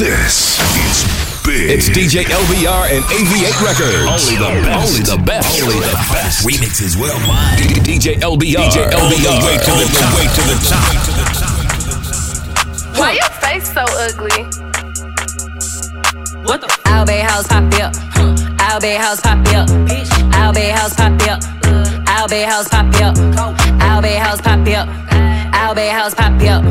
This is big. It's DJ LBR and AV8 Records. Only the best. Only the best. Only the best. Remixes worldwide. DJ LBR. DJ All the way to the, the way to the top. Why your face so ugly? What the? Albay house pop up. Albay house pop up. Albay house pop up. Uh. Albay house pop up. Albay house pop up. Albay house pop up.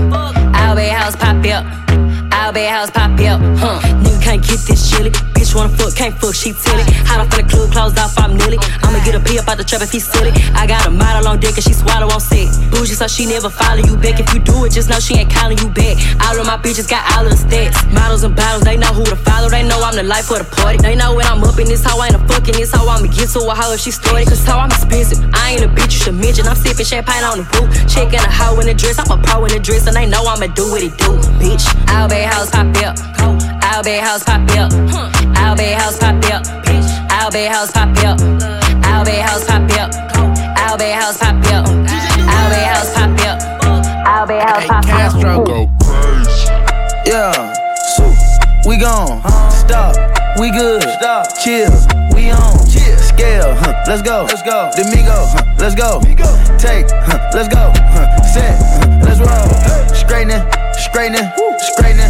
Albay house pop up. I'll be house pop out, huh? New can't get this chilly. Bitch wanna fuck, can't fuck, she tilly. Hot off in the club, closed off, I'm nearly. I'ma get a pee up out the trap if he silly. I got a model on deck and she swallow on set. Bougie, so she never follow you back. If you do it, just know she ain't calling you back. All of my bitches got all of the stats. Models and bottles, they know who to follow. They know I'm the life of the party. They know when I'm up in this hoe, I ain't a fucking this hoe. I'ma get to a hoe if she started. Cause how I'm expensive. I ain't a bitch you should mention. I'm sipping champagne on the roof. Checking a hoe in the dress. I'm a pro in the dress. And they know I'ma do what it do, bitch. Albay house pop up. Albay house pop up. Albay house pop up. Albay house pop up. Albay house pop up. Albay house pop up. Albay house pop up. Albay house pop up. Castro go Yeah, we gone. Stop, we good. Stop, chill, we on. Chill. Scale, huh, let's go. Let's go. Domingo, huh, let's go. Take, huh, let's go. Huh, set, huh, let's roll. Straightening, straightening, straightening.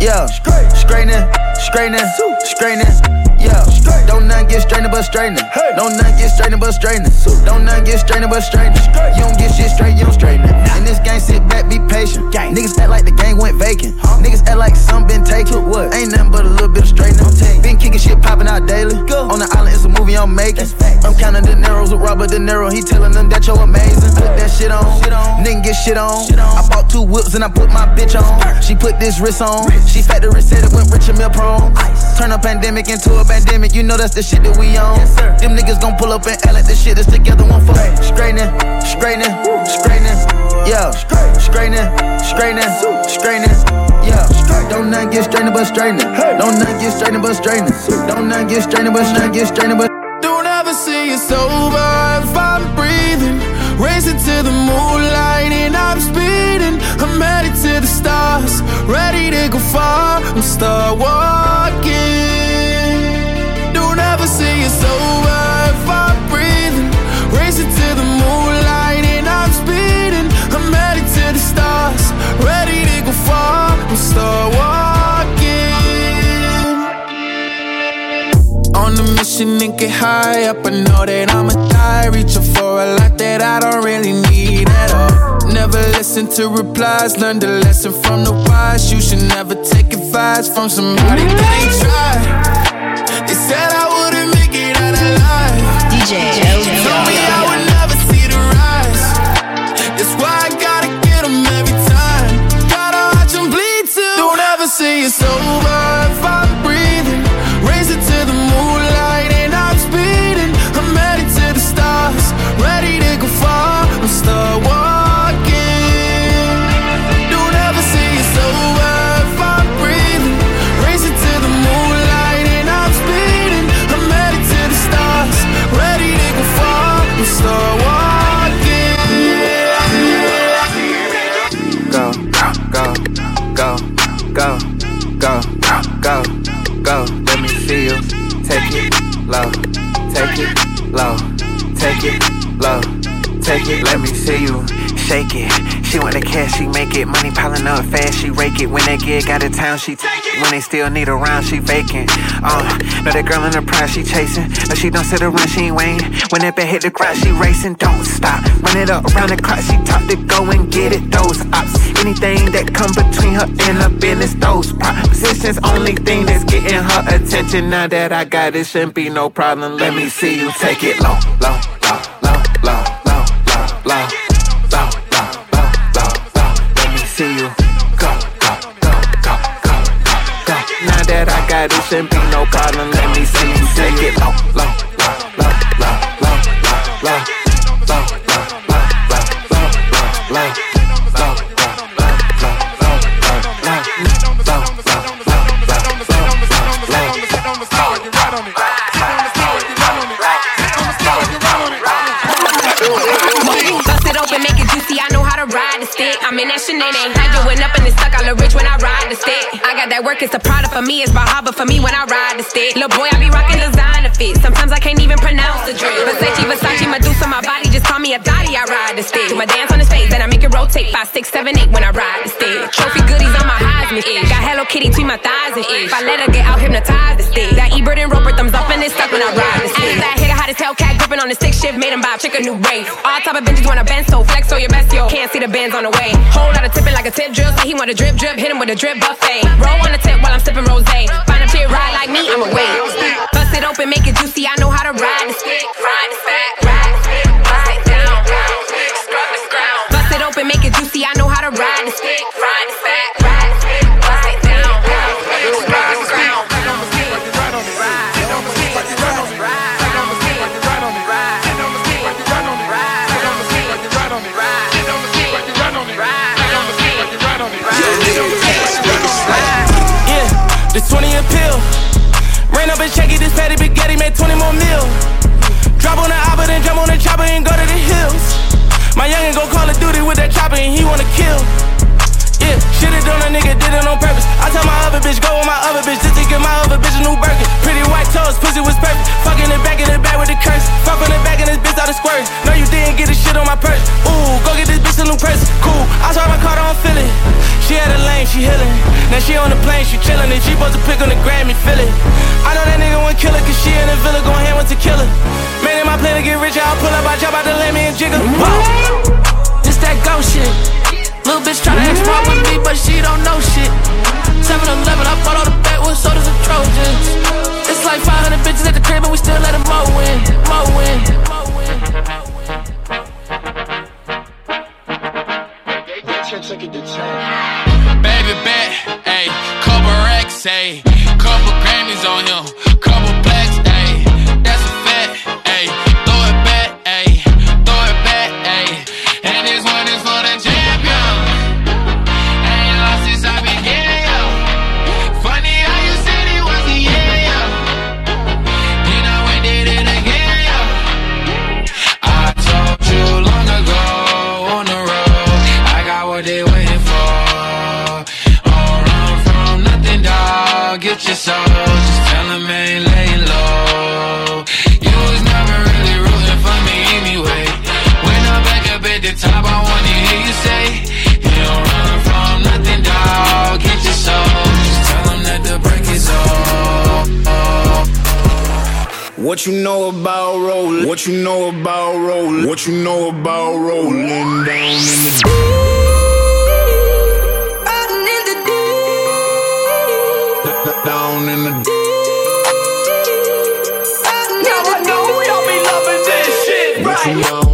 Yeah, straightening, straightening, straightening. Yeah, don't none get straightening but straightening. Don't none get straightening but straightening. Don't none get straightening but straightening. You don't get shit straight, you don't straighten it. In this game, sit back, be patient. Niggas act like the game went vacant. Niggas act like some been taken. What? Ain't nothing but a little bit of straightening. Been kicking shit popping out daily. Go. On the island, it's a movie I'm making. I'm counting the narrows with Robert De Niro. He telling them that you're amazing. Put that shit on. Shit on. Nigga get shit on. I bought two whips and I put my bitch on. She put this wrist on. She factory said it went rich and meal prone. Turn a pandemic into a pandemic. You know that's the shit that we on. Them niggas gon' pull up and act like this shit is together one for straightening, straightening, straightening. Yeah, straightening, straightening, straightening. Yeah, don't none get straightening but straightening. Don't none get straightening but straightening. Don't none get straightening but none get straightening but. Don't ever say it's over if I'm breathing. Racing to the moonlight and I'm speeding. I'm headed to the stars, ready to go far. I'm start walking. And I'm speeding. I'm headed to the stars, ready to go far. I'm start walking. On a mission and get high up. I know that I'ma die. Reaching for a lot that I don't really need at all. Never listen to replies. Learn the lesson from the wise. You should never take advice from somebody that ain't tried. It's over take it. Let me see you shake it. She want the cash, she make it. Money piling up fast, she rake it. When they get out of town, she take it. When they still need a round, she vacant. Uh, know that girl in the prize, she chasing. No, she don't sit around, she ain't waiting. When that bet hit the ground, she racing. Don't stop, run it up around the clock. She top to go and get it. Those ops, anything that come between her and her business, those propositions. Only thing that's getting her attention. Now that I got it, shouldn't be no problem. Let me see you take it low, low, mad, it shouldn't be no problem. Let me see you take it low, low, low, low, low, low, low, low. I'm in that shenanigans work, it's a product for me, it's Bahaba for me when I ride the stick. Little boy, I be rocking designer fit. Sometimes I can't even pronounce the drip. Versace, Versace, Medusa, my body just call me a dotty, I ride the stick. Do my dance on the stage, then I make it rotate. Five, six, seven, eight when I ride the stick. Trophy goodies on my Heisman ish. Got Hello Kitty between my thighs and ish. If I let her get out, hypnotized the stick. That E-Bird and Roper thumbs up and it's stuck when I ride the stick. Hellcat gripping on the stick shift, made him buy a chick a new race. All type of benches wanna bend, so flex, so your best, yo. Can't see the bands on the way. Whole lot of tipping like a tip drill, say he want a drip drip, hit him with a drip buffet. Roll on the tip while I'm sipping rose. Find a chick ride like me, I'ma wait. Bust it open, make it juicy, I know how to ride the stick. Ride the stick, ride the stick, My youngin' go Call of Duty with that chopper and he wanna kill. Shit it on a nigga, did it on purpose. I tell my other bitch, go with my other bitch, just to give my other bitch a new Birkin. Pretty white toes, pussy was perfect. Fucking the back in the back with the curse. Fuck on the back and this bitch out of squirt. No, you didn't get the shit on my purse. Ooh, go get this bitch a new purse. Cool, I saw my car, don't feel it. She had a lane, she healing. Now she on the plane, she chillin'. And she supposed to pick on the Grammy, feel it. I know that nigga won't kill her, cause she in the villa going hand with tequila. Man, in my plan to get rich, I'll pull up, I jump out the lemon and jiggle. Whoa. This that ghost shit. Little bitch tryna export with me, but she don't know shit. 7 Eleven, I bought all the backwoods sodas and Trojans. It's like 500 bitches at the crib, and we still let them mow in, mow in. Baby bet, ayy, couple racks, ayy, couple Grammys on him, couple plaques, soul, just tell them ain't laying low. You was never really rooting for me anyway. When I'm back up at the top, I wanna hear you say, You don't run from nothing, dog. Get your soul, just tell that the break is. What you know about rolling? What you know about rolling? What you know about rolling down in the down in the Now I know y'all be loving this shit, right?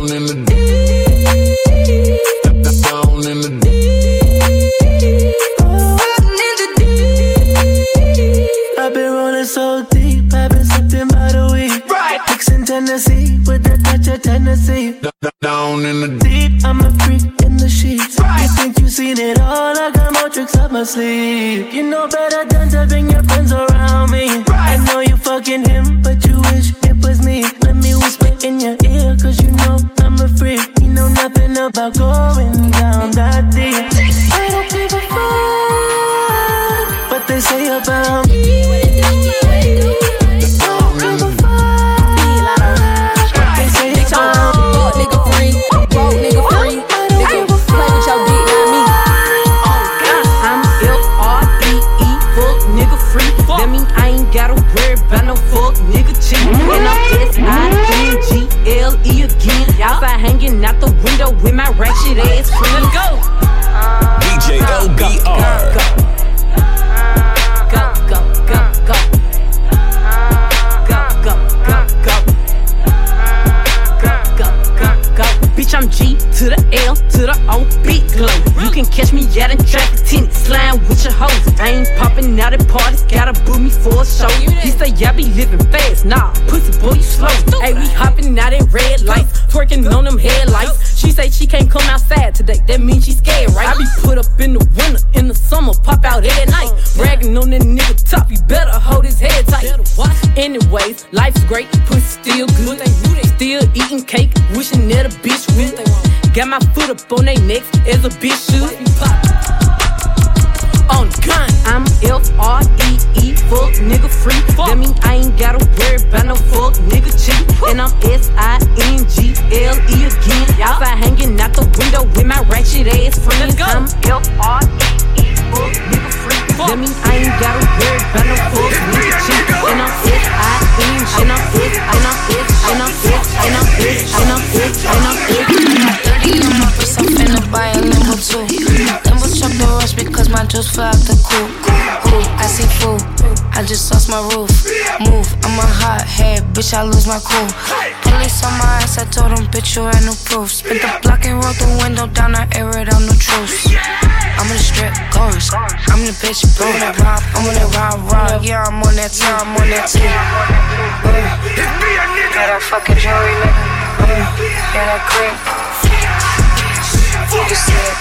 Bitch. I lose my cool. Police on my ass, I told them, bitch, you had no proof. Spit the block and roll the window down, I air it out, no truth. I'm in the strip, goers. I'm in the bitch, bro. I'm on that rob, I'm on that rob, rob. Yeah, I'm on that too, I'm on that. Uh, yeah, that fucking jewelry, nigga. Yeah, that cream. You see it.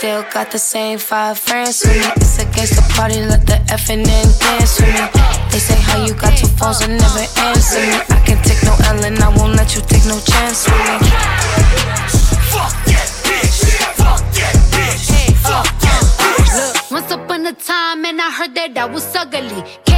Still got the same five friends with me. It's against the party, let the effing in dance with me. They say how you got two phones and never answer me. I can take no L and I won't let you take no chance with me. Once upon a time, and I heard that I was ugly.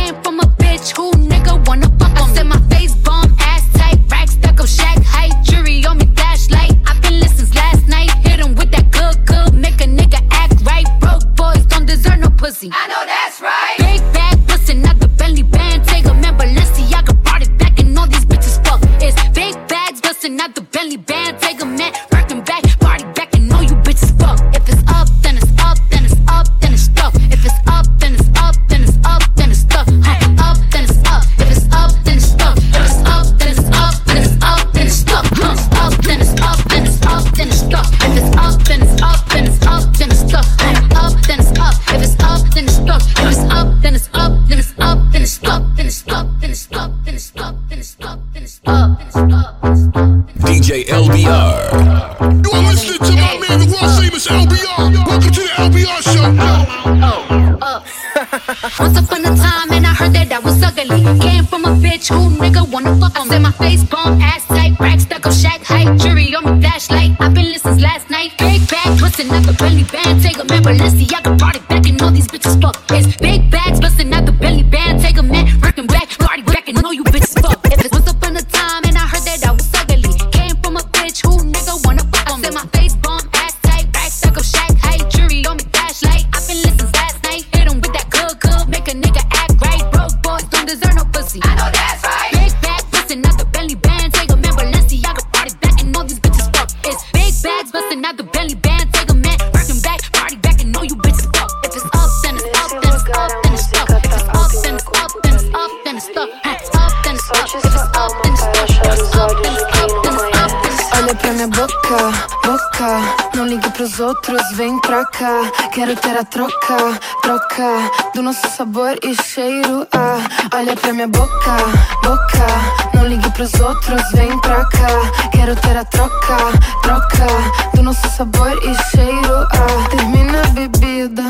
Outros, vem pra cá. Quero ter a troca, troca. Do nosso sabor e cheiro. Ah, olha pra minha boca, boca. Não ligue pros outros, vem pra cá. Quero ter a troca, troca. Do nosso sabor e cheiro. Ah, termina a bebida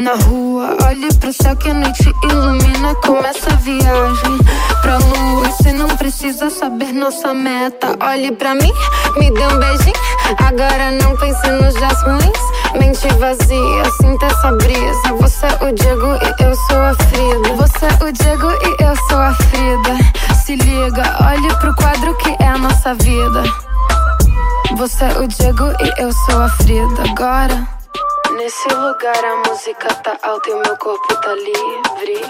na rua. Olhe pro céu que a noite ilumina. Começa a viagem pra lua. Você não precisa saber nossa meta. Olhe pra mim, me dê um beijinho. Agora não pense nos dias ruins. Mente vazia, sinta essa brisa. Você é o Diego e eu sou a Frida. Você é o Diego e eu sou a Frida. Se liga, olhe pro quadro que é a nossa vida. Você é o Diego e eu sou a Frida. Agora. Nesse lugar a música tá alta e o meu corpo tá livre.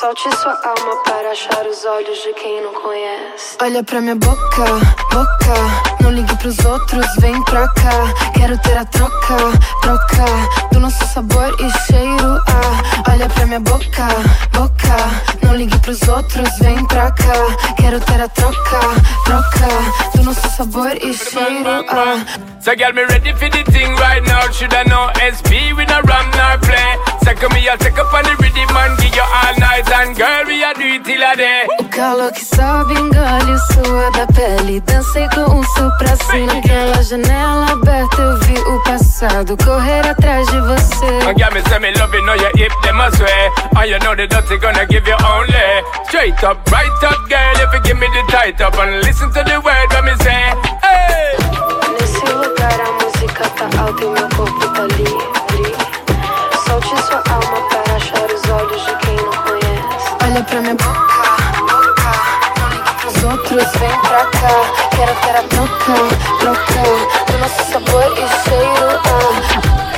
Solte sua alma para achar os olhos de quem não conhece. Olha pra minha boca, boca. Não ligue pros outros, vem pra cá. Quero ter a troca, troca. Do nosso sabor e cheiro. Ah, olha pra minha boca, boca. Não ligue pros outros, vem pra cá. Quero ter a troca, troca. Do nosso sabor e cheiro. Ah. So girl, me ready for the thing right now. Should I know SP with a ram nor play? Second me, I'll take up on the rhythm and give you all night. And girl, we a do it till a day. O calor que sobe, engole sua da pele. Dancei com um supraci naquela janela aberta. Eu vi o passado correr atrás de você. And girl, me say me love you, know you hip them a sway. And you know the dirty gonna give you only. Straight up, right up, girl, if you give me the tight up. And listen to the word when me say, hey. Nesse lugar a música música tá alta e meu corpo tá livre. Solte sua alma para achar os olhos de quem não conhece. Olha pra minha boca, boca. Não outros, vem pra cá. Quero ter a troca. Do nosso sabor e cheiro. Ah.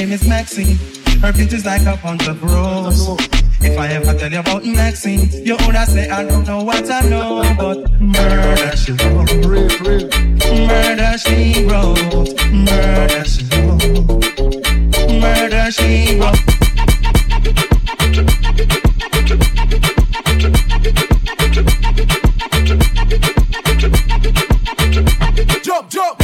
name is Maxine. Her beauty's like a bunch of rose. If I ever tell you about Maxine, you would say I don't know what I know, but murder she wrote, murder she wrote, murder she wrote, murder she wrote. Jump, jump.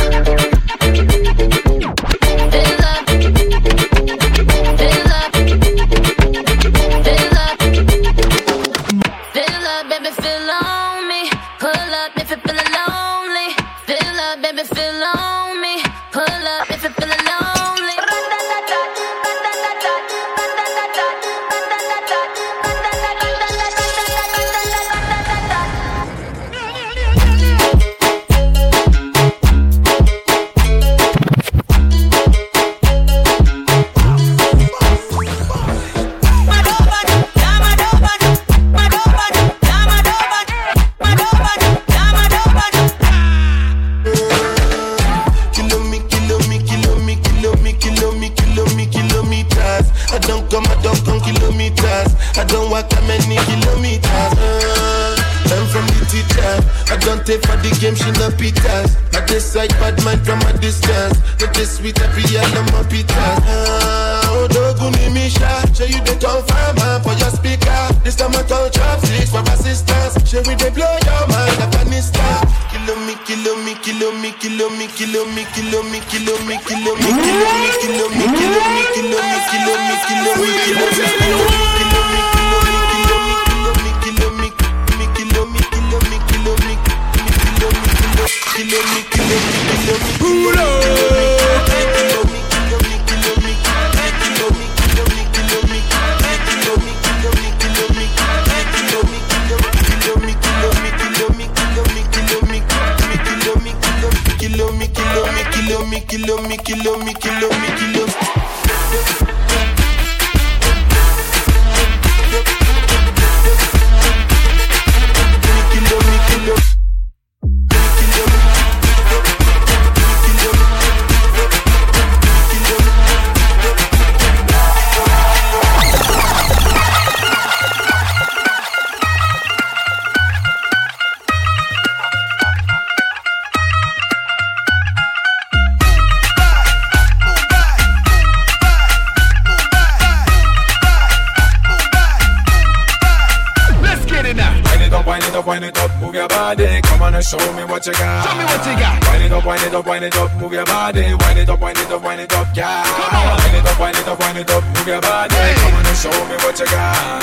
What you got. Show me what you got. Wind it up, wind it up, wind it up. Move your body. Wind it up, wind it up, wind it up, yeah. Come on. Wind it up, wind it up, wind it up. Move your body. Hey. Come on and show me what you got.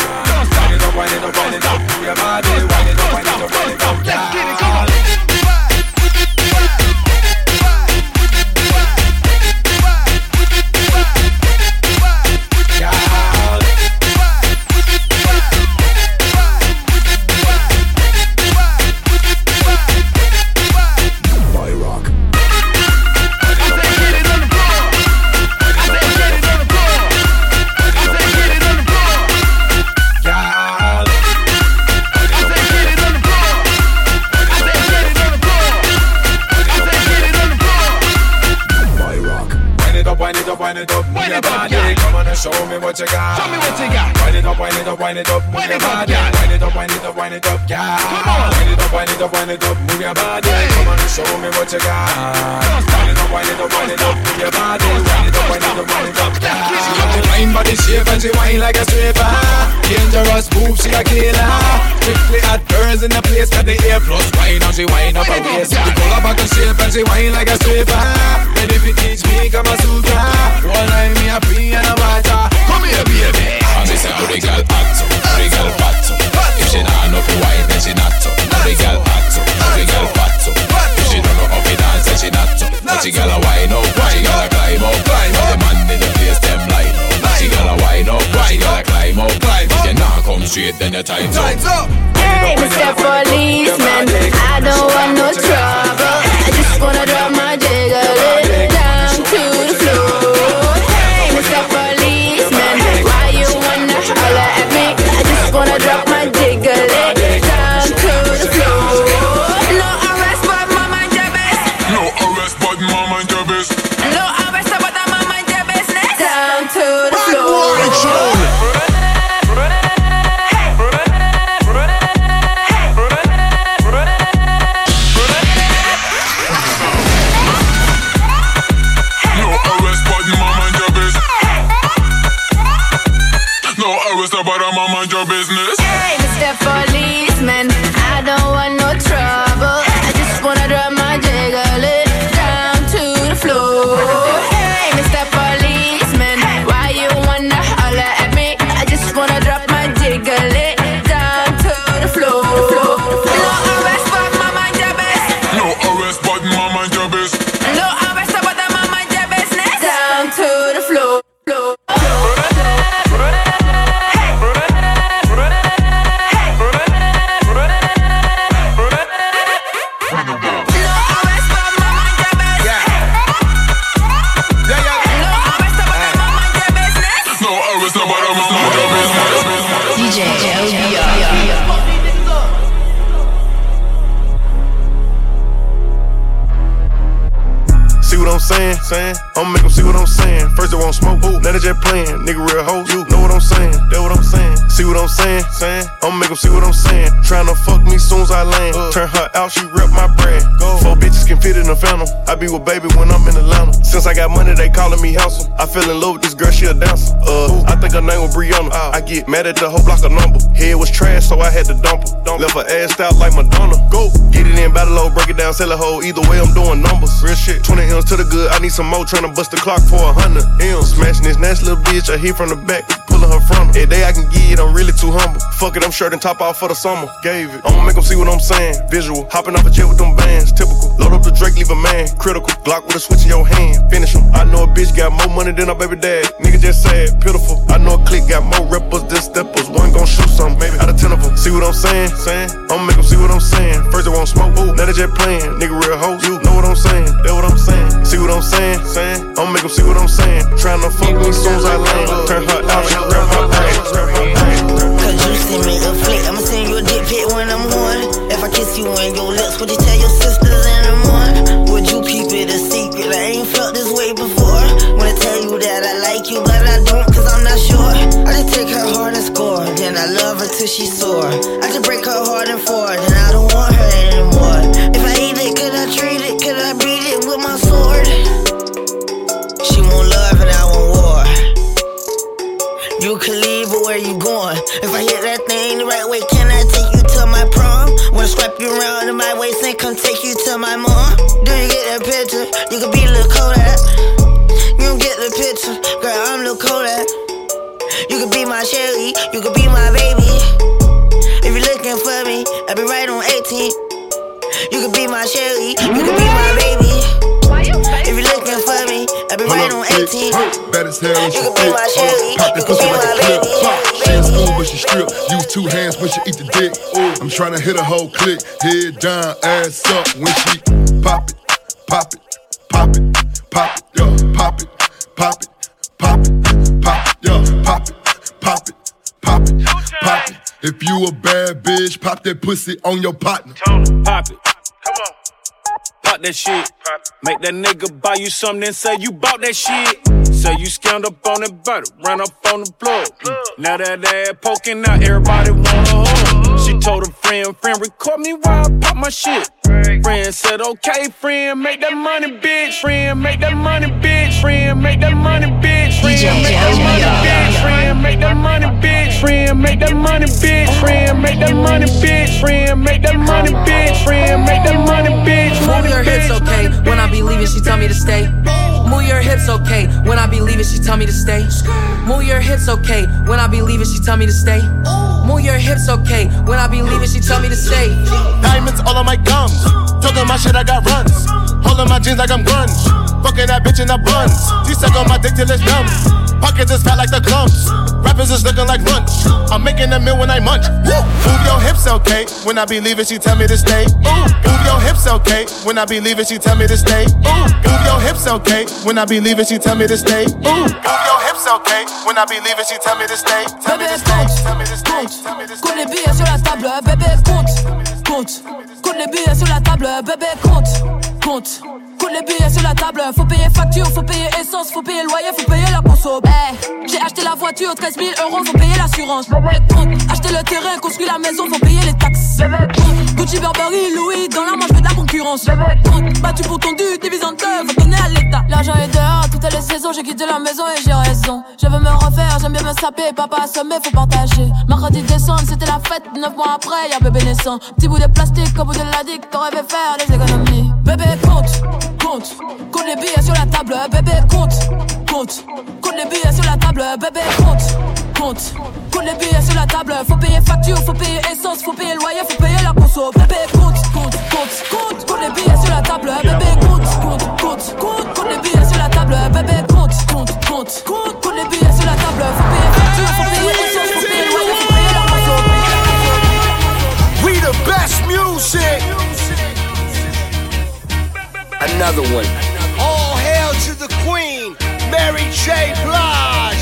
Wind it up, wind it up, wind it up. Move your body. Wind it up, wind it up, wind it up, yeah. Let's get it, come on. And she whine like a stripper. Dangerous move, she a killer. Strictly hot girls in the place got the air plus wine. Now she whine up her waist. She pull up back and shape and she whine like a stripper. Ready if you teach me, come a sutra. One eye me a pee and a water. Come here, baby. And they say, how oh, the girl so, how oh, the girl fat. If she not know for wine, then she not. How oh, the girl how the girl fat. If she don't know how to dance, then she not she got a straight, then your time's up. Time's up. Hey, Mr. Policeman, I don't want no trouble. Be with baby when I'm in Atlanta. Since I got money, they calling me handsome. I fell in love with this girl, she a dancer. Uh, I think her name was Brianna. I get mad at the whole block of number. Head was trash, so I had to dump her. Dump. Left her ass out like Madonna. Go. Get it in, battle low, break it down, sell a hoe. Either way, I'm doing numbers. Real shit. 20 M's to the good, I need some more. Tryna bust the clock for a hundred M's. Smashing this nasty little bitch, I hit from the back, pulling her from her. Every day I can get it, I'm really too humble. Fuck it, I'm shirt and top off for the summer. Gave it. I'ma make them see what I'm saying. Visual. Hopping off a jet with them bands. Typical. Load up the Drake, leave a man. Critical. Glock with a switch in your hand. Finish him. I know a bitch got more money than her baby dad. Nigga just sad, pitiful. I know a clique got more rappers than steppers. One gon' shoot something, maybe out of ten of them. See what I'm saying? Saying? I'ma make them see what I'm saying. First they won't smoke, ooh, now they just playing. Nigga real hoe, you know what I'm saying? That what I'm saying? See what I'm saying? Saying? I'ma make them see what I'm saying. Tryna fuck me soon as I land. Turn her out, she grab my brain. Cause you send me a flick, I'ma send you a dick pic when I'm on. If I kiss you on your I just break her heart and four, then I don't want her anymore. If I eat it, could I treat it? Could I beat it with my sword? She want love and I want war. You can leave, but where you going? If I hit that thing the right way, can I take you to my prom? Wanna scrap you around in my waist and come take you to my mom? Do you get that picture? You could be Lil Kodak. You don't get the picture, girl. I'm Lil Kodak. You could be my Shelly, you could be my my Shelly, you could be my baby. If you're looking for me, I'll be right on 18. Bad as hell, You could be my Shelly, Pop you that could be my baby. Pop. She in school, but she strip. Use two hands when she eat the dick. I'm tryna hit a whole click. Head down, ass up when she pop it, pop it, pop it, pop it, yo, pop it, pop it, pop it, pop it, yo, pop it, pop it, pop it, pop it. If you a bad bitch, pop that pussy on your partner. Pop it. Pop that shit. Make that nigga buy you something and say you bought that shit. Say you scammed up on that butter, ran up on the plug. Now that ass poking out, everybody wanna hug. She told her friend, friend, record me while I pop my shit. Friend said, okay, friend, make that money, bitch. Friend, make that money, bitch. Friend, make that money, bitch. Friend, make that money, bitch. Friend, make that money, bitch. Friend, make that money, bitch. Friend, make that money, bitch. Friend, make that money, bitch. Friend, make that money, bitch. Move your hips, okay. When I be leaving, she tell me to stay. Move your hips, okay. When I be leaving, she tell me to stay. Move your hips, okay. When I be leaving, she tell me to stay. Move your hips, okay. When I be leaving, she tell me to stay. Diamonds all on my gums. Talking my shit, I got runs. Holding my jeans like I'm grunge. Fucking that bitch in the buns. She suck on my dick till it's numb. Pockets is fat like the clumps. Rappers is looking like lunch. I'm making a meal when I munch. Move your hips, okay. When I be leaving, she tell me to stay. Move your hips, okay. When I be leaving, she tell me to stay. Move your hips, okay. When I be leaving, she tell me to stay. Move your hips, okay. When I be leaving, she tell me to stay. Tell me to stay. Tell me to stay. Tell me to stay. Compte les billets sur la table, bébé, compte, compte. Compte les billets sur la table, bébé, compte, compte. Compte les billets sur la table, faut payer facture, faut payer essence, faut payer loyer, faut payer la conso. Eh, j'ai acheté la voiture, 13 000 euros, faut payer l'assurance. Acheter le terrain, construire la maison, faut payer les taxes. Gucci, Burberry, Louis, dans la manche, je fais de la concurrence. Battu pour ton dû, divisant faut donner à l'État. L'argent est dehors, toutes les saisons, j'ai quitté la maison et j'ai raison. Je veux me refaire, j'aime bien me saper, papa assommé, faut partager. Mercredi décembre, c'était la fête, neuf mois après, y'a bébé naissant. Petit bout de plastique, au bout de la dick, t'aurais fait faire des économies. Bébé, compte, compte, compte les billets sur la table, bébé, compte, compte, compte les billets sur la table, bébé, compte, compte, compte les billets sur la table, faut payer facture, faut payer essence, faut payer loyer, faut payer la conso, bébé, compte, compte, compte, compte, compte les billets sur la table, bébé, compte, compte, compte, compte, compte les billets sur la table, bébé, compte, compte, compte, Another one. All hail to the queen, Mary J. Blige.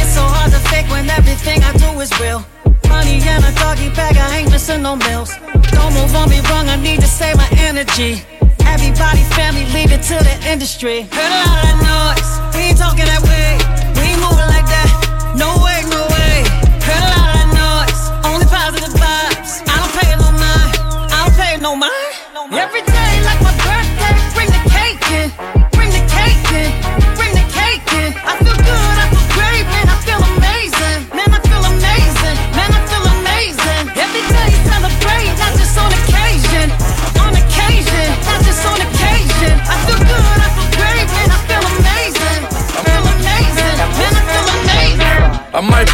It's so hard to fake when everything I do is real. Money and a doggy bag, I ain't missing no meals. Don't move on me wrong, I need to save my energy. Everybody's family, leave it to the industry. Heard a lot of noise. We ain't talking that way. We ain't moving like that. No way, no way. Heard a lot of noise. Only positive vibes. I don't pay no mind. I don't pay no mind. Every day like my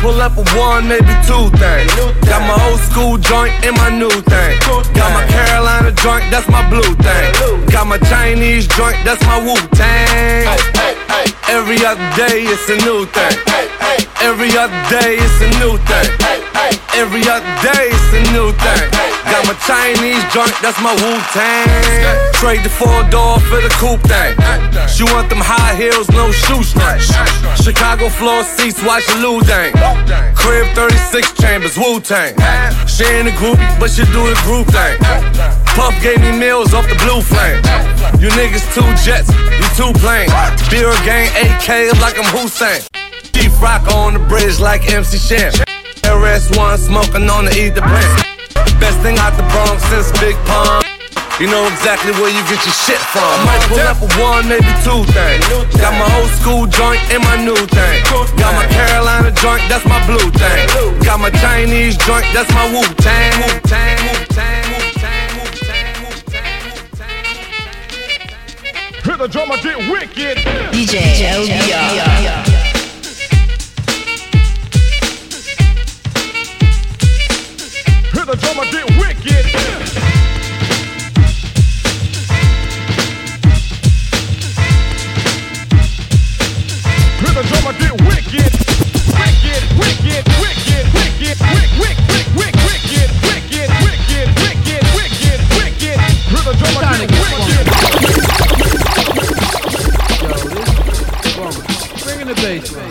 Pull up a one, maybe two things. Got my old school joint and my new thing. Got my Carolina joint, that's my blue thing. Got my Chinese joint, that's my Wu Tang. Every other day it's a new thing. Every other day it's a new thing. Every other day it's a new thing. Got my Chinese joint, that's my Wu Tang. Trade the four door for the coupe thing. She want them high heels, no shoestrings. Chicago floor seats, watch the Luol Deng. Crib 36 chambers, Wu Tang. She ain't a groupie, but she do the group thing. Puff gave me meals off the blue flame. You niggas two jets, you two planes. Beer gang AK like I'm Hussein. Chief Rock on the bridge like MC Shan. RS1 smoking on the ether brand. Best thing out the Bronx since Big Pun. You know exactly where you get your shit from. I might pull up a one, maybe two things. Got my old school joint and my new thing. Got my Carolina joint, that's my blue thing. Got my Chinese joint, that's my Wu Tang. Wu Tang, Wu Tang, Wu Tang, Wu Tang. Hear the drummer get wicked. DJ LBR. The drummer get wicked. Hear the drummer get wicked. Wicked, wicked, wicked, wicked, wick, wick, wick, wick, wicked, wicked, wicked, wicked, wicked, wicked. Hear the drummer get wicked. Bring in the bass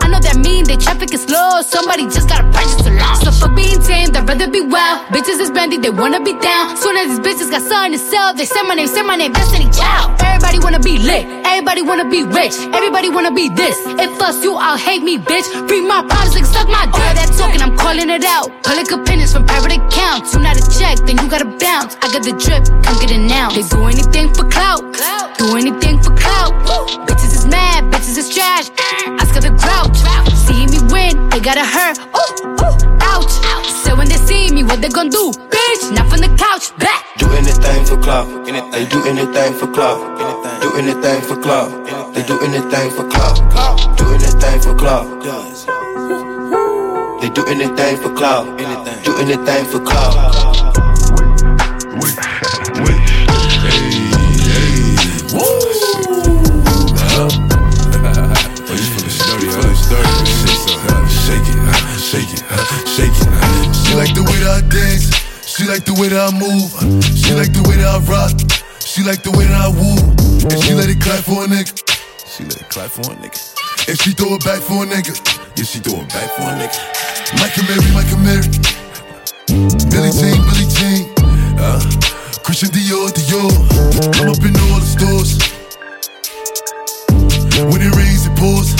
I know that mean the traffic is slow. Somebody just gotta purchase a launch. So for being tame, I'd rather be wild. Bitches is brandy, they wanna be down. Soon as these bitches got something to sell, they say my name, say my name, Destiny Child. Everybody wanna be lit, everybody wanna be rich, everybody wanna be this. If us you, I'll hate me, bitch. Free my problems, like suck my dick. All that talking, I'm calling it out. Public opinions from private accounts. You not a check, then you gotta bounce. I got the drip, come get it now. They do anything for clout, do anything for clout. Bitches is mad, bitches is trash. Oscar the grouch. See me win, they gotta hurt. Ooh, ooh, ouch. So when they see me, what they gon' do? Bitch, not from the couch, back. Do anything for clout. They do anything for clout. Do anything for clout. They do anything for clout. Do anything for clout. They do anything for clout. Do anything for clout. She like the way that I dance. She like the way that I move. She like the way that I rock. She like the way that I woo. And she let it clap for a nigga. She let it clap for a nigga. And she throw it back for a nigga. Yeah, she throw it back for a nigga. Mike and Mary, Mike Mary. Billie Jean, Billie Jean. Uh, Christian Dior, Dior. I'm up in all the stores. When it rains, it pours.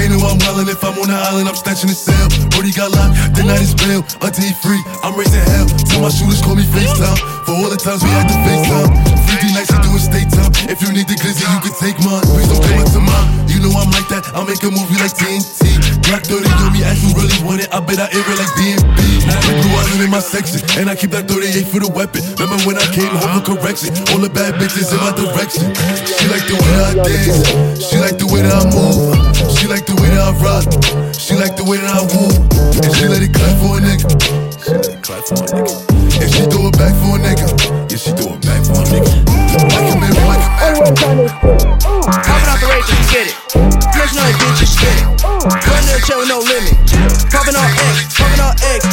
They know I'm wildin' if I'm on the island, I'm snatching the cell. Brody got locked, the night is bail. Until he free, I'm raising hell. Tell my shooters call me FaceTime. For all the times we had to FaceTime. 50 nights, you doing state time. If you need the glizzy, you can take mine. Please don't come up to mine. You know I'm like that, I'll make a movie like TNT. Black 30 on me, ask who really want it. I bet I air it like DMB. Now I out in my section, and I keep that 38 for the weapon. Remember when I came home for correction? All the bad bitches in my direction. She like the way I dance, she like the way that I move, like the way that I rock, she like the way that I woo, and she let it clap for a nigga. She let it clap for a nigga. And she throw it back for a nigga. Yeah, she throw it back for a nigga. Like a man, like a Popping out the race, you get it. Flesh on bitch, you get it. Run to the chair with no limit. Popping on X, popping on X,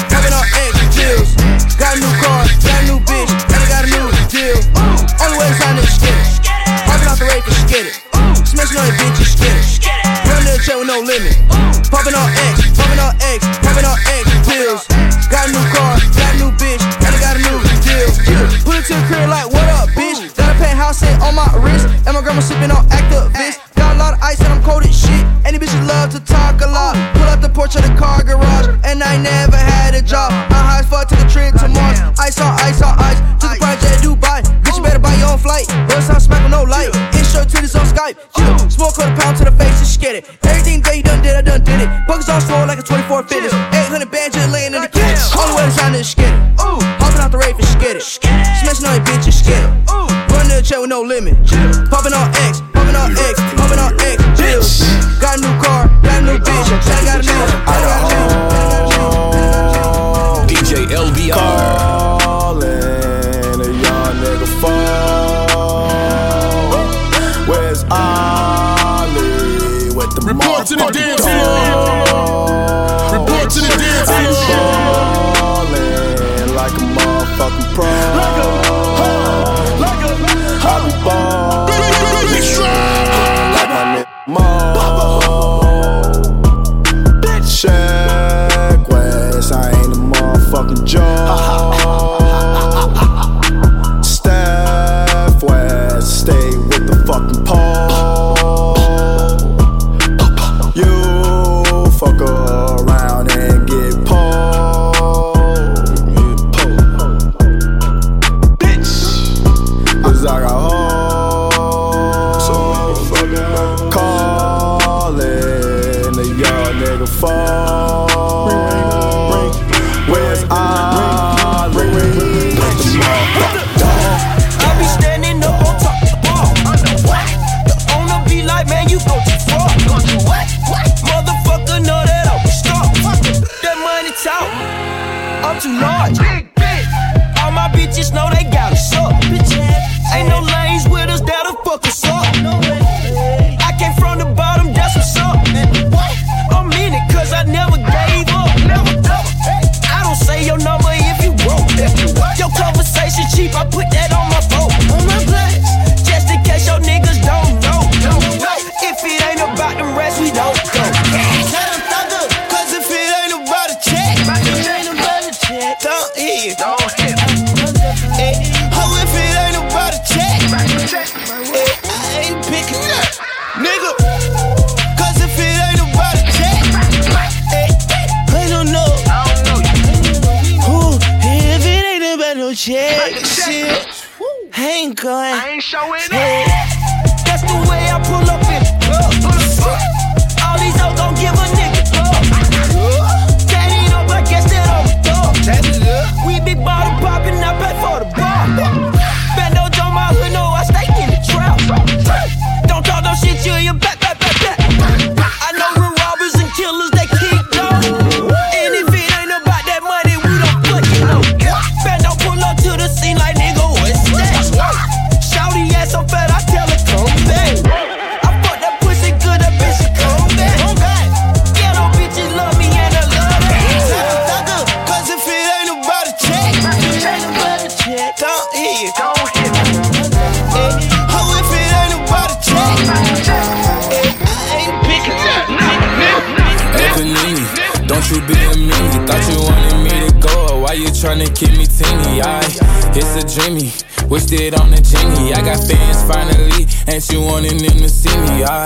You wanted them to see me? I,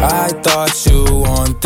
I thought you want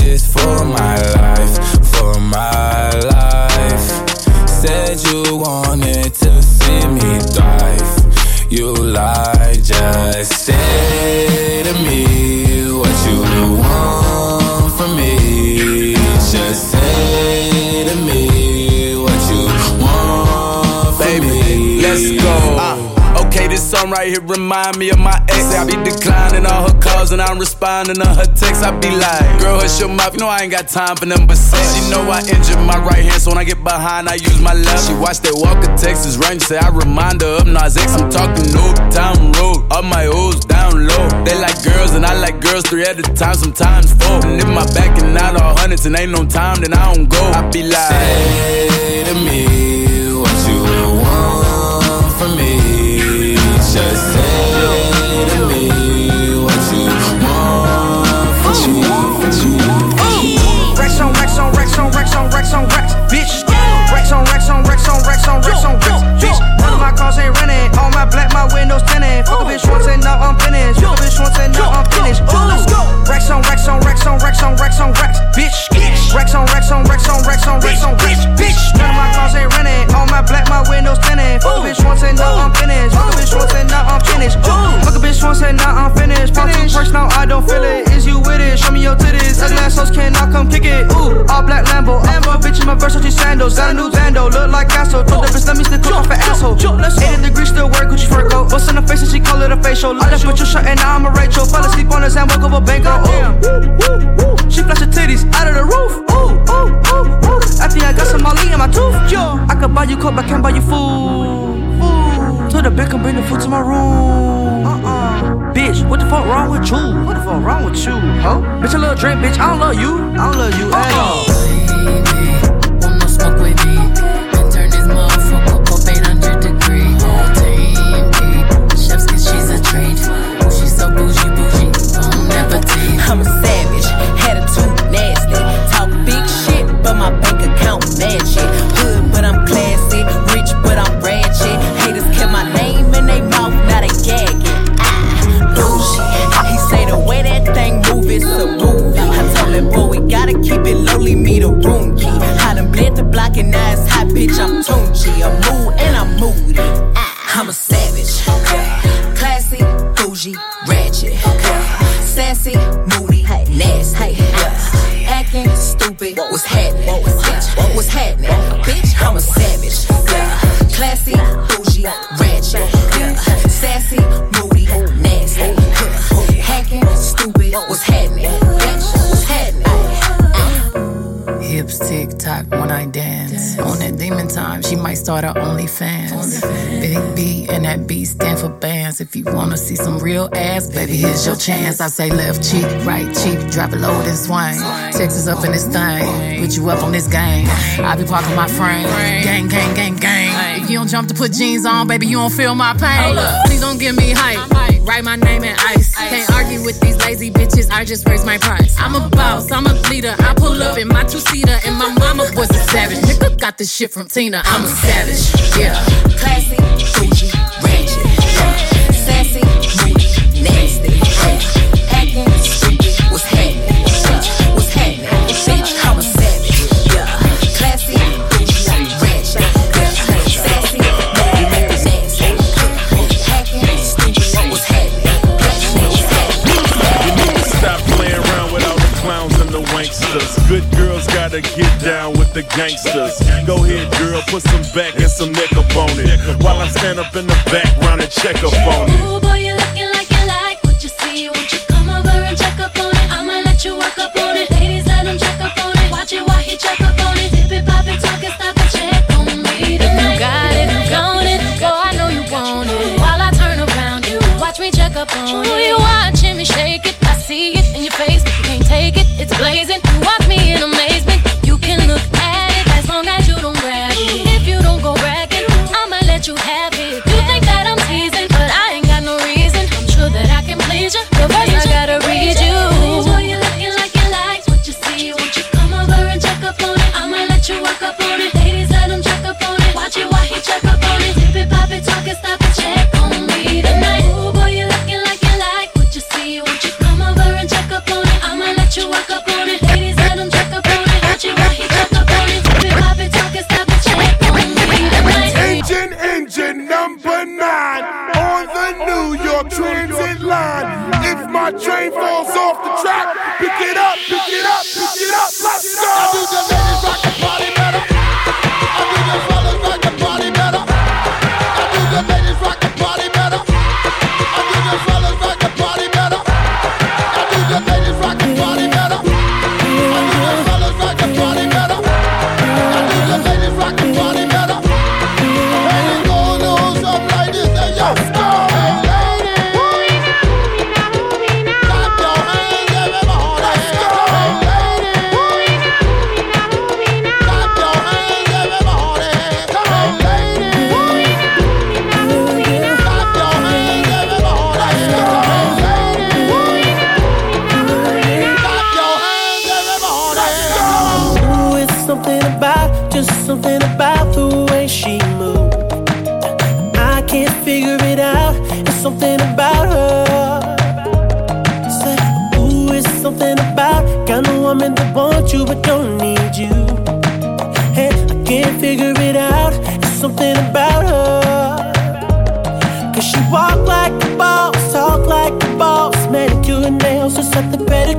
right here remind me of my ex. I be declining all her calls and I'm responding to her texts. I be like, girl, hush your mouth. You know I ain't got time for but sex. She know I injured my right hand, so when I get behind, I use my left. She watch that Walker Texas Ranger, say I remind her of Nas X. I'm talking Old Town Road, all my O's down low. They like girls and I like girls three at a time, sometimes four. And if my back and out all hundreds and ain't no time, then I don't go. I be like, Say to me Ugly assholes cannot come kick it. Ooh, all black Lambo. I'm a bitch in my Versace sandals. Got a new bando, look like Castro. Told the bitch let me stick off an asshole. 80 degrees still wear Gucci fur coat. Bust in the face and she call it a facial. I left with your shirt and now I'm a Rachel. Fell asleep on his hand, woke up a bank. Oh, ooh, she flash her titties out of the roof. Ooh, ooh, ooh, ooh. After I got some Molly in my tooth. Yo, I could buy you coke, but can't buy you food. Food. To the bed, come bring the food to my room. Uh-uh. Bitch, what the fuck wrong with you? What the fuck wrong with you, huh? Bitch, I love drink, bitch. I don't love you. I don't love you at all. Want no smoke with me? And turn this motherfucker up 800 degree. Whole team. Chef's kiss, she's a treat. Ooh, she's so bougie, bougie. I'll never tease. I'm a savage, attitude nasty. Talk big shit, but my bank account match start her OnlyFans. Big B and that B stand for bands. If you wanna see some real ass, baby, here's your chance. I say left cheek, right cheek, drop it low and swing. Texas up in this thing, put you up on this game. I be parking my frame, gang, gang, gang, gang. Don't jump to put jeans on, baby, you don't feel my pain. Please don't give me hype. Write my name in ice. Can't argue with these lazy bitches. I just raise my price. I'm a boss. I'm a leader. I pull up in my two seater, and my mama was a savage. Nigga got this shit from Tina. I'm a savage. Yeah. Classy, bougie, ratchet. Yeah. Sassy, moody, nasty. Yeah. The gangsters. Go ahead, girl, put some back and some neck up on it. While I stand up in the background and check up on it. Oh,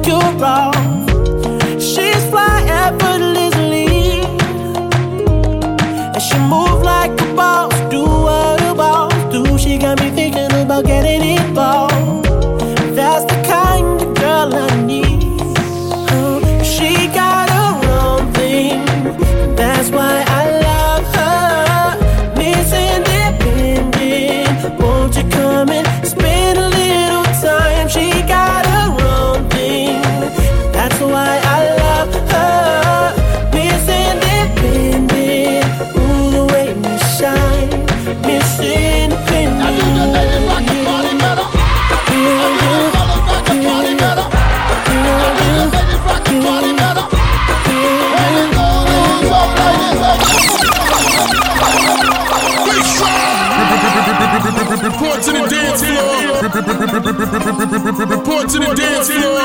you wrong. She's fly effortlessly, and she moves. Report to the dance floor.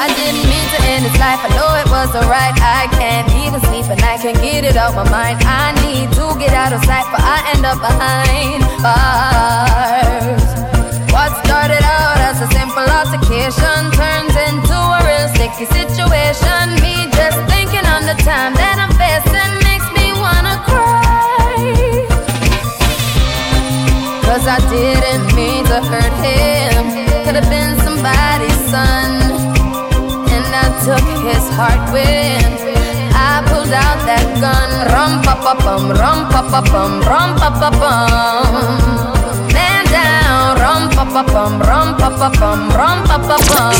I didn't mean to end this life. I know it was alright. I can't even sleep and I can't get it out my mind. I need to get out of sight, but I end up behind bars. What started out as a simple altercation turns into a real sticky situation. Me just thinking on the time that I'm I didn't mean to hurt him. Could have been somebody's son, and I took his heart when I pulled out that gun. Rum pa pa bum, rum pa pa bum, rum pa pa bum. Man down, rum pa pa bum, rum pa pa bum, rum pa pa bum.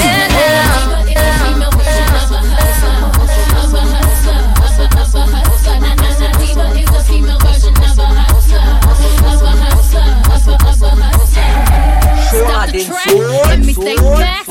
Man down. Let me think back.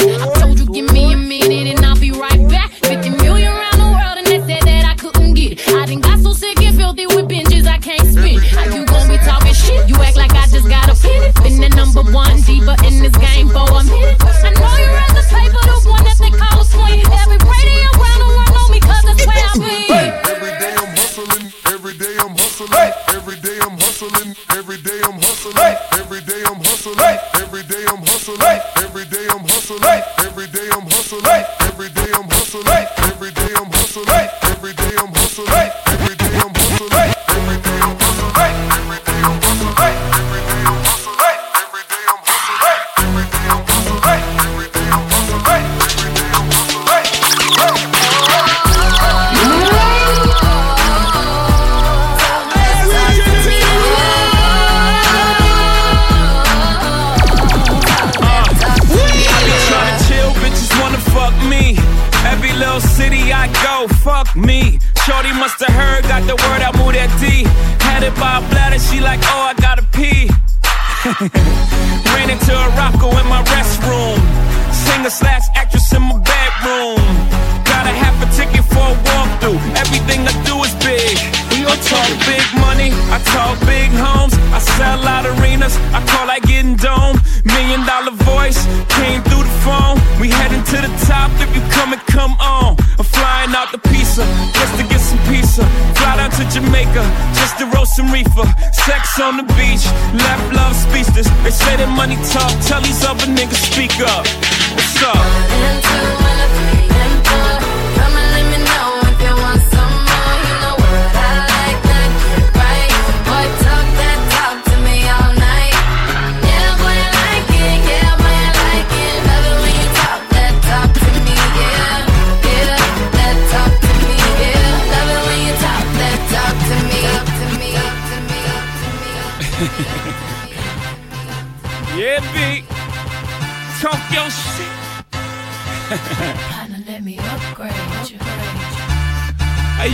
On the beach, left love speechless. They say that money talk, tell these other niggas speak up.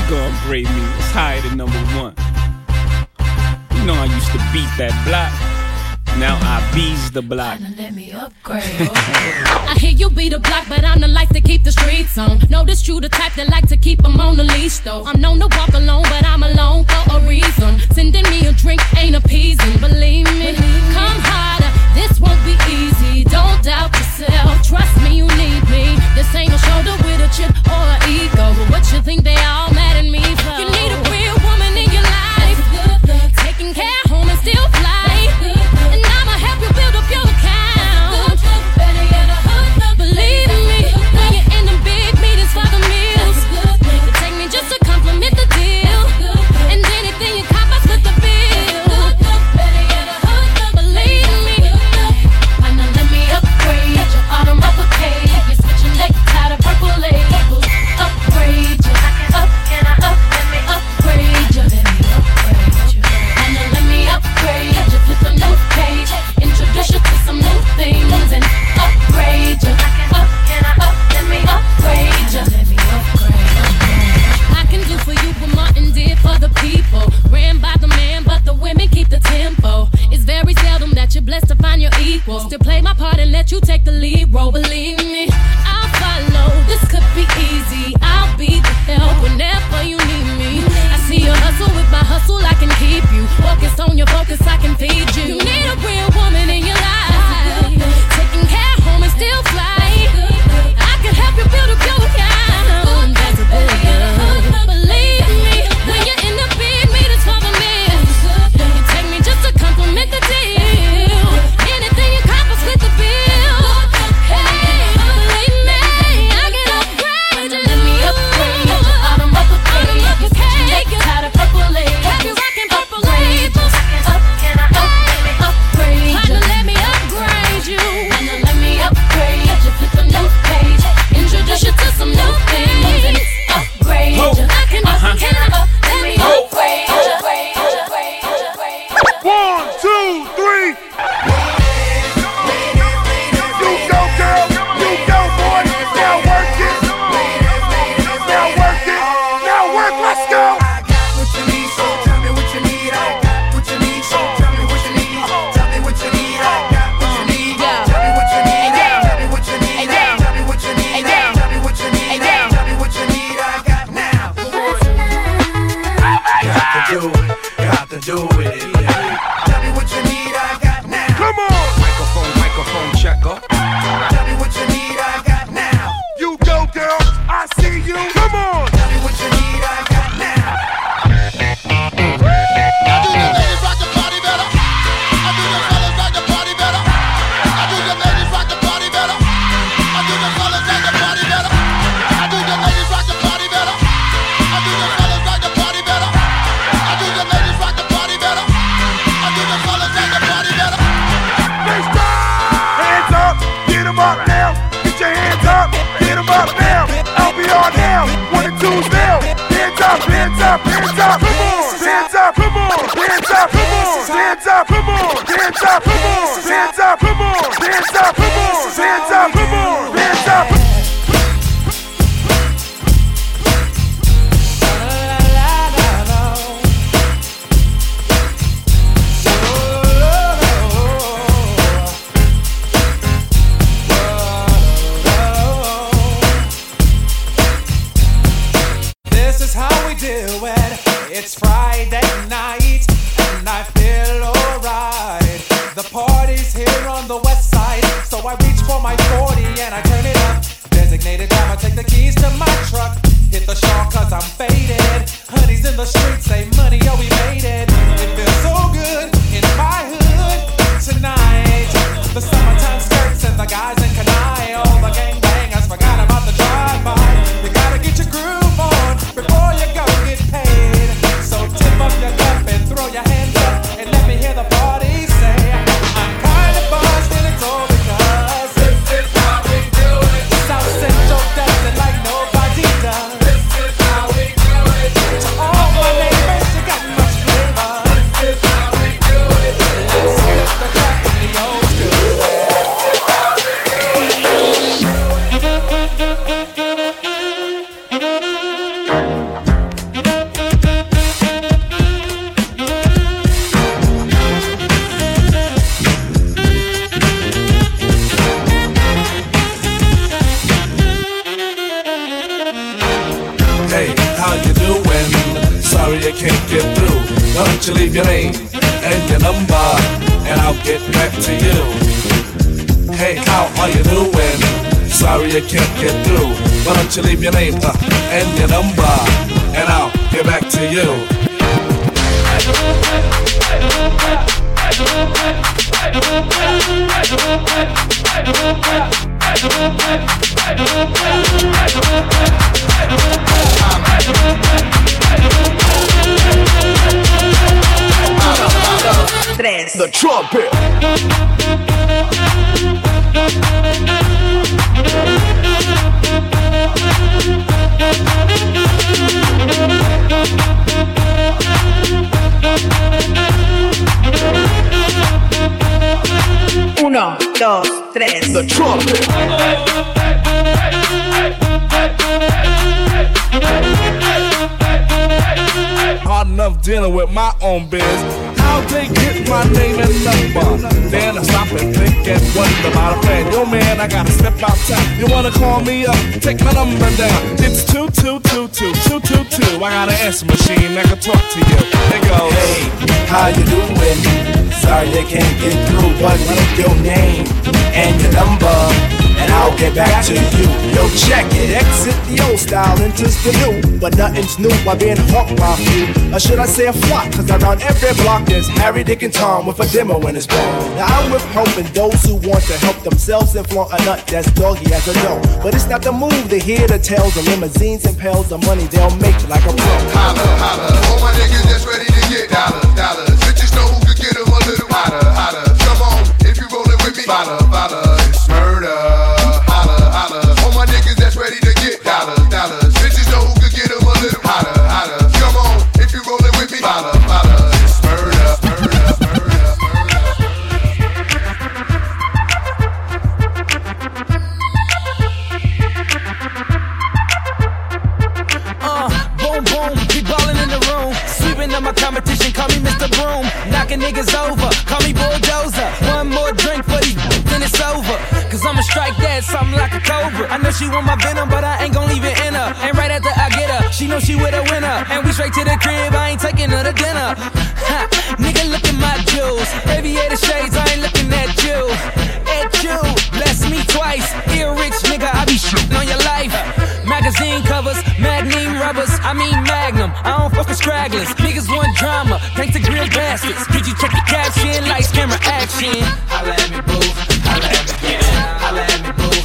God grade me. It's higher than number one. You know I used to beat that block. Now I bees the block. Let me upgrade. I hear you be the block, but I'm the life to keep the streets on. Notice true. the type that like to keep them on the leash, though. I'm known to walk alone, but I'm alone for a reason. Sending me a drink ain't appeasing, believe me. Come home. Gotta step. You wanna call me up? Take my number down. It's two two two two two two two. I got an answer machine that can talk to you. It goes, Hey, how you doing? Sorry I can't get through, but your name and your number, and I'll get back to you. Yo, check it. Exit the old style, enters the new, but nothing's new by being hawked by few. Or should I say a flock? Cause around every block there's Harry, Dick, and Tom with a demo in his palm. Now I'm with helping those who want to help themselves and flaunt a nut that's doggy as a dough. But it's not the move to hear the tales of limousines and pails of money they'll make like a pro. Holla, holla. All my niggas that's ready to get dollars, dollars. Bitches know who could get them a little hotter, hotter. Come on, if you rollin' with me, follow, follow. It's murder. Call me Mr. Broom. Knocking niggas over, strike that something like a cobra. I know she want my venom, but I ain't gon' leave it in her. And right after I get her, she know she with a winner. And we straight to the crib, I ain't taking her to dinner. Ha, nigga, look at my jewels. Aviator shades, I ain't looking at you. At you, bless me twice. Ear rich, nigga, I be shooting on your life. Magazine covers, magnum rubbers, I mean magnum. I don't fuck with stragglers. Niggas want drama, thanks to grill bastards. Could you check the caption? Lights, camera, action. Holla at me, boo. Holla at me, yeah. Holla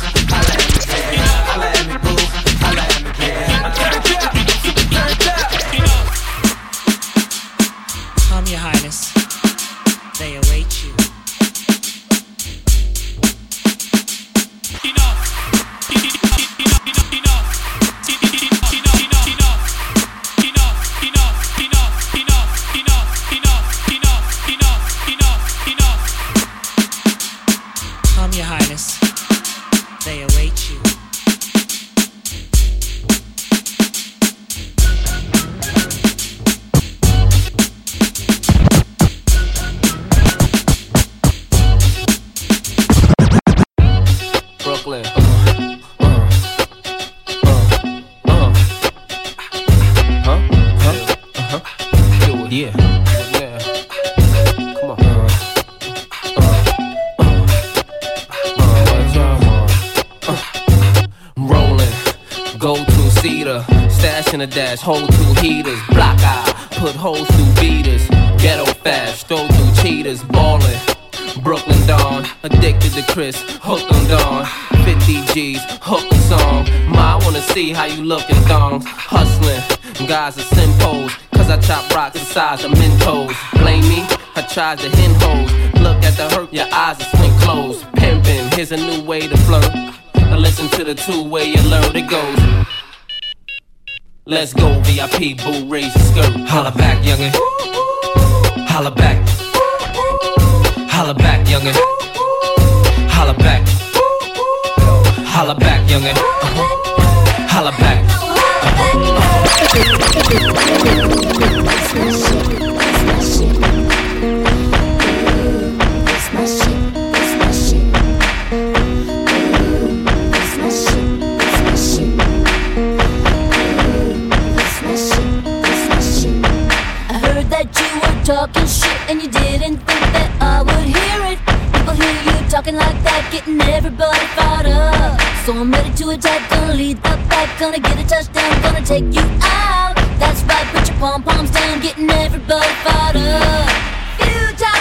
in a dash, hold two heaters, block eye, put holes through beaters, ghetto fast, stroll through cheaters, ballin'. Brooklyn Don, addicted to Cris, hooked on Dawn. 50 G's, hook a song. Ma, I wanna see how you look in thongs. Hustling, guys are simpos, cause I chop rocks the size of Mentos. Blame me, I tried to hen hoes. Look at the hurt, your eyes are swing closed. Pimpin', here's a new way to flirt. Listen to the two way you learn it goes. Let's go, VIP, boo, raise your skirt. Holla back, youngin'. Holla back. Holla back, youngin'. Holla back. Holla back, youngin'. Uh-huh. Holla back. Talking shit and you didn't think that I would hear it. People hear you talking like that, getting everybody fired up. So I'm ready to attack, gonna lead the back, gonna get a touchdown, gonna take you out. That's right, put your pom poms down, getting everybody fired up. Futile.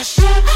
Achei.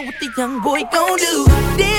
what the young boy gon' do.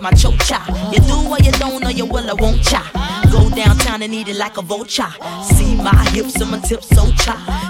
my chocha. You do what you don't, or you will, I won't cha. Go downtown and eat it like a vulture. See my hips and my tips so cha.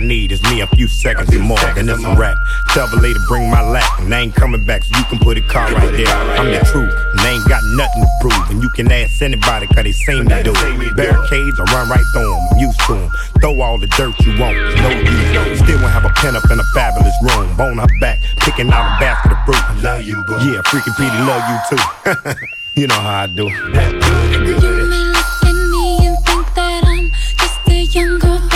need is me a few seconds and more. Then this rap. Tell the lady bring my lap, and I ain't coming back, so you can put a car right there. I'm the truth, and I ain't got nothing to prove. And you can ask anybody, cause they seen me do it. Barricades, I run right through them, I'm used to them. Throw all the dirt you want, no use. Still won't have a pen up in a fabulous room. Bone her back, picking out a basket of fruit. I love you, boo. Yeah, freaking Petey love you too. you know how I do. You may look at me and think that I'm just a young girl.